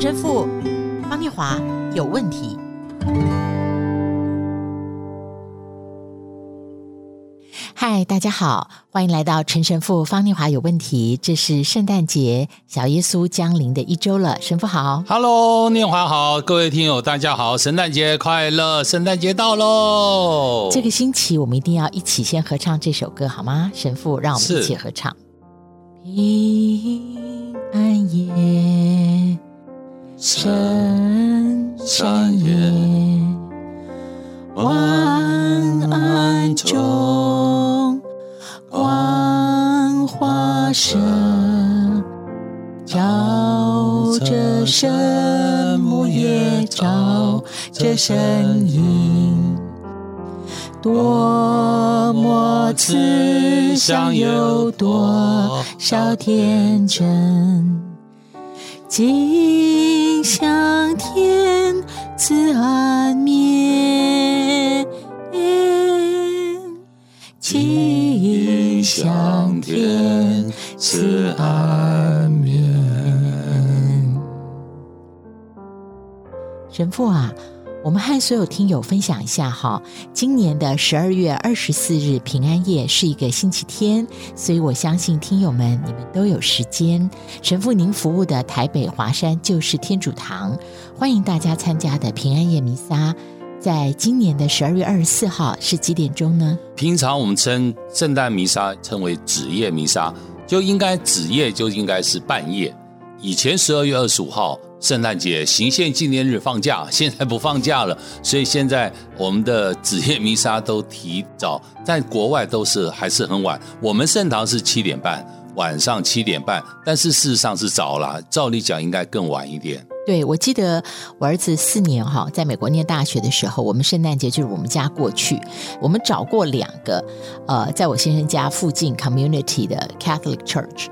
陈神父方念华有问题。嗨，大家好，欢迎来到陈神父方念华有问题。这是圣诞节，小耶稣降临的一周了。神父好，Hello，念华好，各位听友大家好，圣诞节快乐，圣诞节到喽！这个星期我们一定要一起先合唱这首歌，好吗？神父，让我们一起合唱。平安夜，圣圣夜，晚安中，光华射，照着圣母也照着圣婴。多么慈祥，有多少天真，尽向天赐安眠，尽享天赐安眠。神父啊。我们和所有听友分享一下哈，今年的十二月二十四日平安夜是一个星期天，所以我相信听友们你们都有时间。神父您服务的台北华山救世天主堂，欢迎大家参加的平安夜弥撒，在今年的十二月二十四号是几点钟呢？平常我们称圣诞弥撒称为子夜弥撒，就应该子夜就应该是半夜。以前十二月二十五号。圣诞节行宪纪念日放假，现在不放假了，所以现在我们的子夜弥撒都提早，在国外都是还是很晚。我们圣堂是七点半，晚上七点半，但是事实上是早了，照理讲应该更晚一点。对，我记得我儿子四年哈，在美国念大学的时候，我们圣诞节就是我们家过去，我们找过两个，呃，在我先生家附近 community 的 Catholic Church。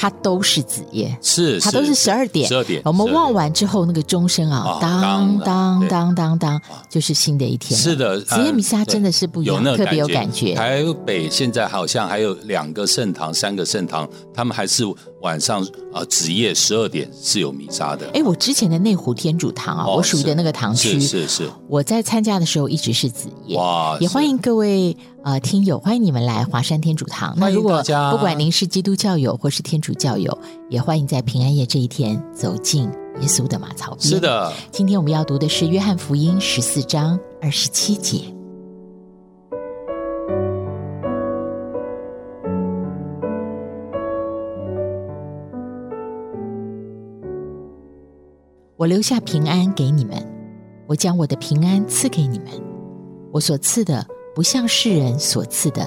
它都是子夜，是它都是十二点，十二点。我们望完之后，那个钟声啊，当当当当当，就是新的一天。是的，子夜弥撒真的是不一样，特别有感觉。台北现在好像还有两个圣堂、三个圣堂，他们还是晚上啊子夜十二点是有弥撒的。哎，我之前的内湖天主堂啊，我属于的那个堂区，是是。我在参加的时候一直是子夜，哇！也欢迎各位。呃，听友，欢迎你们来华山天主堂。那如果不管您是基督教友或是天主教友，也欢迎在平安夜这一天走进耶稣的马槽边。是的，今天我们要读的是约翰福音十四章二十七节。我留下平安给你们，我将我的平安赐给你们，我所赐的。不像世人所赐的，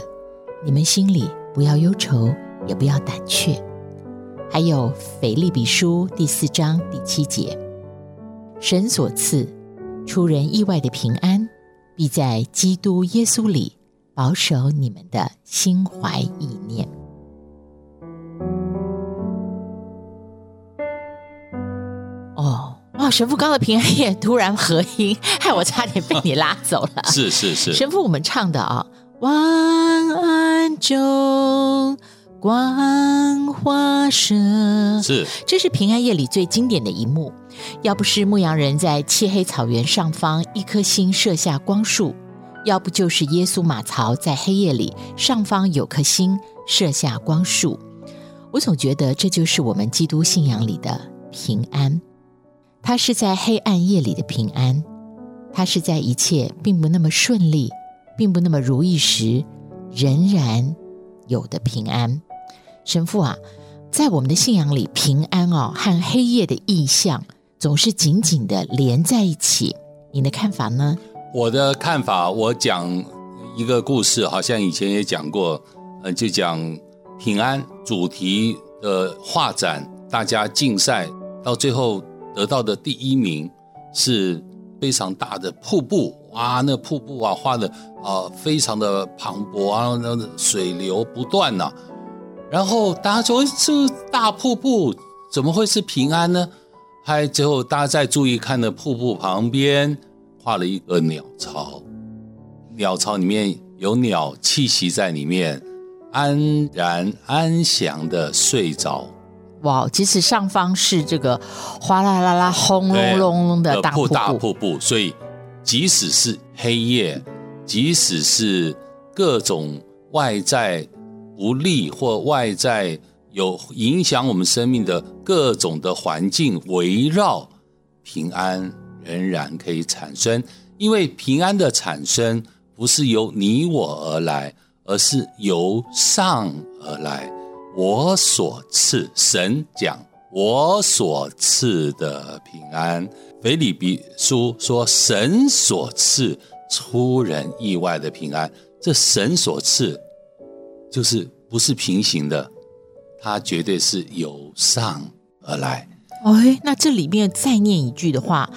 你们心里不要忧愁，也不要胆怯。还有腓立比书第四章第七节，神所赐出人意外的平安，必在基督耶稣里保守你们的心怀意念。神父刚的平安夜突然合音，害我差点被你拉走了。是是是，神父，我们唱的啊，晚安钟，光华射，是，这是平安夜里最经典的一幕。要不是牧羊人在漆黑草原上方一颗星射下光束，要不就是耶稣马槽在黑夜里上方有颗星射下光束。我总觉得这就是我们基督信仰里的平安。他是在黑暗夜里的平安，他是在一切并不那么顺利、并不那么如意时，仍然有的平安。神父啊，在我们的信仰里，平安哦和黑夜的意象总是紧紧的连在一起。你的看法呢？我的看法，我讲一个故事，好像以前也讲过，呃，就讲平安主题的画展，大家竞赛到最后。得到的第一名是非常大的瀑布，哇，那瀑布啊画的啊非常的磅礴啊，那水流不断呐、然后大家说这大瀑布怎么会是平安呢？还最后大家再注意看那瀑布旁边画了一个鸟巢，鸟巢里面有鸟栖息在里面，安然安详的睡着。哇，即使上方是这个哗啦啦啦、轰隆隆隆的大瀑布，大瀑布，所以即使是黑夜，即使是各种外在不利或外在有影响我们生命的各种的环境围绕，平安仍然可以产生。因为平安的产生不是由你我而来，而是由上而来。我所赐，神讲我所赐的平安。腓立比书说，神所赐出人意外的平安。这神所赐，就是不是平行的，它绝对是由上而来。哎，那这里面再念一句的话，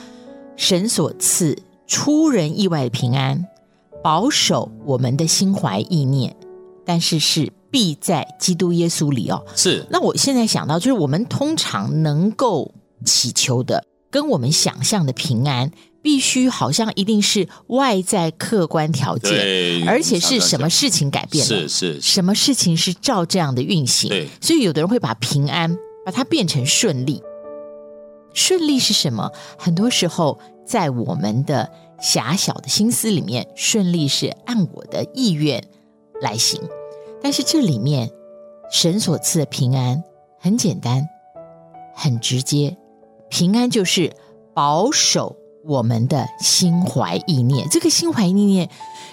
神所赐出人意外的平安，保守我们的心怀意念，但是是。必在基督耶稣里哦，是。那我现在想到，就是我们通常能够祈求的，跟我们想象的平安，必须好像一定是外在客观条件，而且是什么事情改变了？是是，什么事情是照这样的运行？对，所以有的人会把平安把它变成顺利。顺利是什么？很多时候在我们的狭小的心思里面，顺利是按我的意愿来行。但是这里面，神所赐的平安很简单，很直接，平安就是保守我们的心怀意念。这个心怀意念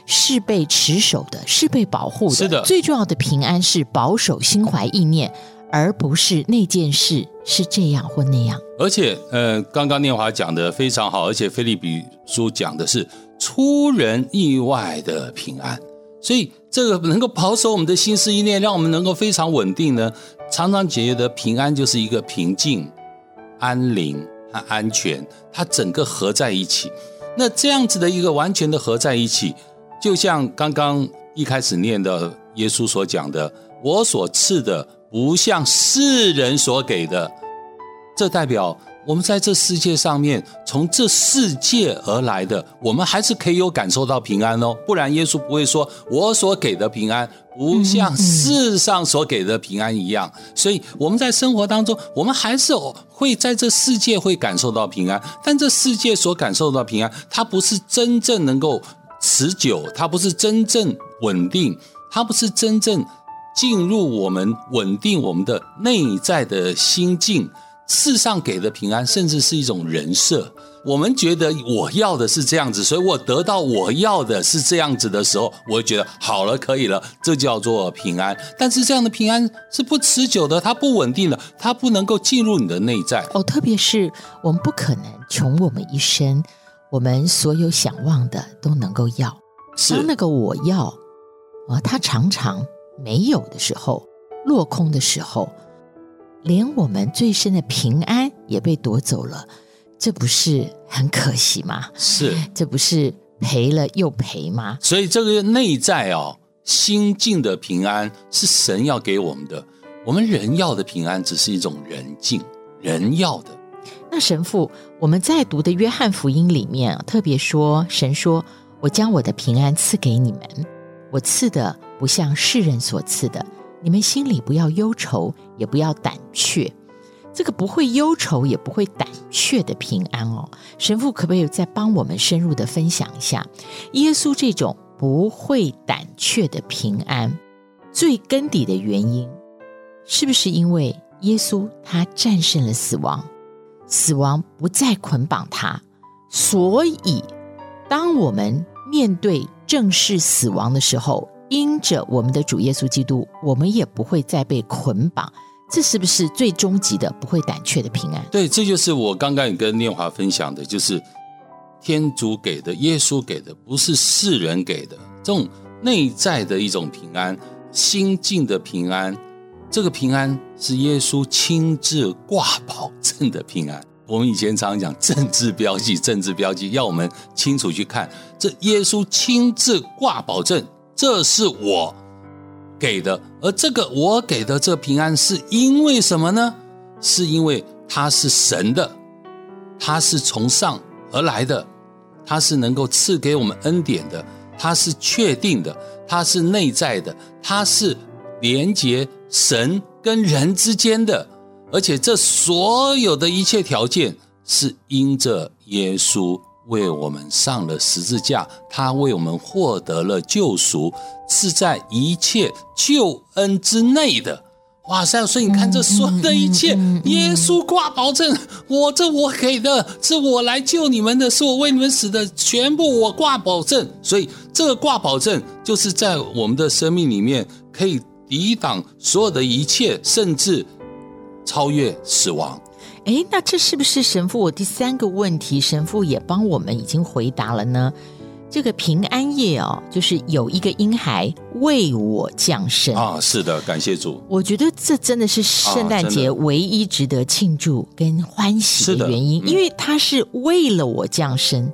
是被持守的，是被保护的。是的，最重要的平安是保守心怀意念，而不是那件事是这样或那样。而且，呃，刚刚念华讲的非常好，而且菲利比书讲的是出人意外的平安。所以，这个能够保守我们的心思意念，让我们能够非常稳定呢。常常觉得平安就是一个平静、安宁和安全，它整个合在一起。那这样子的一个完全的合在一起，就像刚刚一开始念的耶稣所讲的：“我所赐的不像世人所给的。”这代表。我们在这世界上面，从这世界而来的，我们还是可以有感受到平安哦。不然，耶稣不会说我所给的平安不像世上所给的平安一样。所以，我们在生活当中，我们还是会在这世界会感受到平安。但这世界所感受到平安，它不是真正能够持久，它不是真正稳定，它不是真正进入我们稳定我们的内在的心境。世上给的平安，甚至是一种人设。我们觉得我要的是这样子，所以我得到我要的是这样子的时候，我会觉得好了，可以了，这叫做平安。但是这样的平安是不持久的，它不稳定的，它不能够进入你的内在。哦，特别是我们不可能穷我们一生，我们所有想望的都能够要。是当那个我要啊，它常常没有的时候，落空的时候。连我们最深的平安也被夺走了，这不是很可惜吗？是，这不是赔了又赔吗？所以这个内在哦，心境的平安是神要给我们的，我们人要的平安只是一种人境，人要的。那神父，我们在读的约翰福音里面啊，特别说，神说：“我将我的平安赐给你们，我赐的不像世人所赐的。”你们心里不要忧愁，也不要胆怯。这个不会忧愁，也不会胆怯的平安哦。神父可不可以再帮我们深入的分享一下，耶稣这种不会胆怯的平安，最根底的原因，是不是因为耶稣他战胜了死亡，死亡不再捆绑他，所以当我们面对正式死亡的时候，因着我们的主耶稣基督，我们也不会再被捆绑。这是不是最终极的不会胆怯的平安？对，这就是我刚刚也跟念华分享的，就是天主给的，耶稣给的，不是世人给的。这种内在的一种平安，心境的平安，这个平安是耶稣亲自挂保证的平安。我们以前常常讲政治标记，政治标记要我们清楚去看，这耶稣亲自挂保证。这是我给的，而这个我给的这平安是因为什么呢？是因为它是神的，它是从上而来的，它是能够赐给我们恩典的，它是确定的，它是内在的，它是连接神跟人之间的，而且这所有的一切条件是因着耶稣为我们上了十字架，他为我们获得了救赎，是在一切救恩之内的。哇塞！所以你看，这所有的一切，耶稣挂保证，我这我给的，是我来救你们的，是我为你们死的，全部我挂保证。所以这个挂保证，就是在我们的生命里面可以抵挡所有的一切，甚至超越死亡。诶，那这是不是神父？我第三个问题，神父也帮我们已经回答了呢？这个平安夜哦，就是有一个婴孩为我降生啊！是的，感谢主。我觉得这真的是圣诞节唯一值得庆祝跟欢喜的原因，因为他是为了我降生。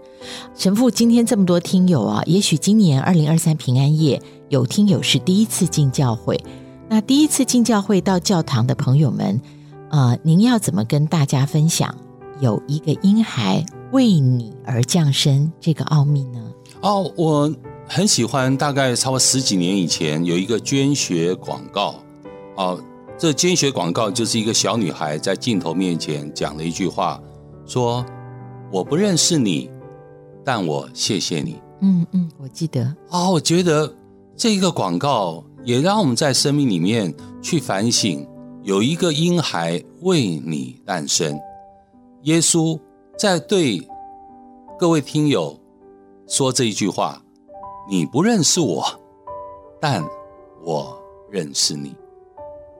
神父，今天这么多听友啊，也许今年二零二三平安夜有听友是第一次进教会，那第一次进教会到教堂的朋友们，呃，您要怎么跟大家分享有一个婴孩为你而降生这个奥秘呢？哦，我很喜欢，大概差不多十几年以前有一个捐血广告，哦，这捐血广告就是一个小女孩在镜头面前讲了一句话，说：“我不认识你，但我谢谢你。”嗯嗯，我记得。哦，我觉得这个广告也让我们在生命里面去反省，有一个婴孩为你诞生，耶稣在对各位听友。说这一句话，你不认识我，但我认识你，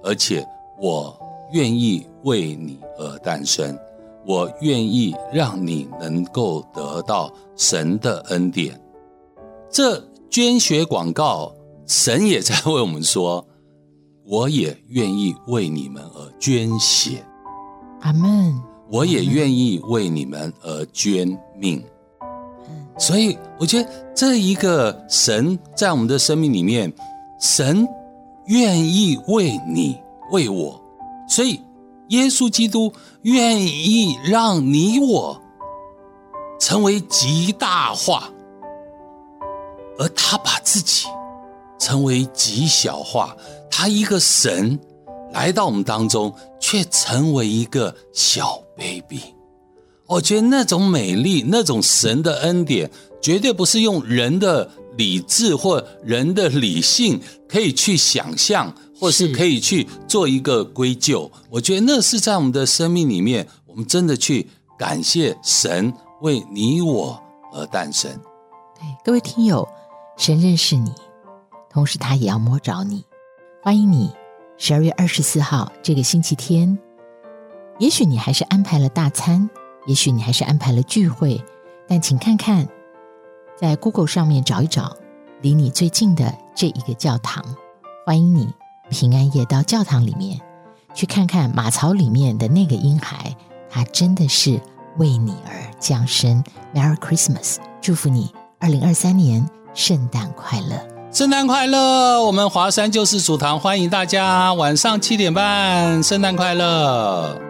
而且我愿意为你而诞生，我愿意让你能够得到神的恩典。这捐血广告，神也在为我们说，我也愿意为你们而捐血。阿门。我也愿意为你们而捐命。所以，我觉得这一个神在我们的生命里面，神愿意为你、为我，所以耶稣基督愿意让你我成为极大化，而他把自己成为极小化。他一个神来到我们当中，却成为一个小 baby。我觉得那种美丽，那种神的恩典，绝对不是用人的理智或人的理性可以去想象，或是可以去做一个归咎。我觉得那是在我们的生命里面，我们真的去感谢神为你我而诞生。对，各位听友，神认识你，同时他也要摸着你。欢迎你，十二月二十四号这个星期天，也许你还是安排了大餐。也许你还是安排了聚会，但请看看，在 Google 上面找一找离你最近的这一个教堂。欢迎你平安夜到教堂里面去看看马槽里面的那个婴孩，他真的是为你而降生。Merry Christmas！祝福你二零二三年圣诞快乐！圣诞快乐！我们华山就是主堂欢迎大家晚上七点半，圣诞快乐！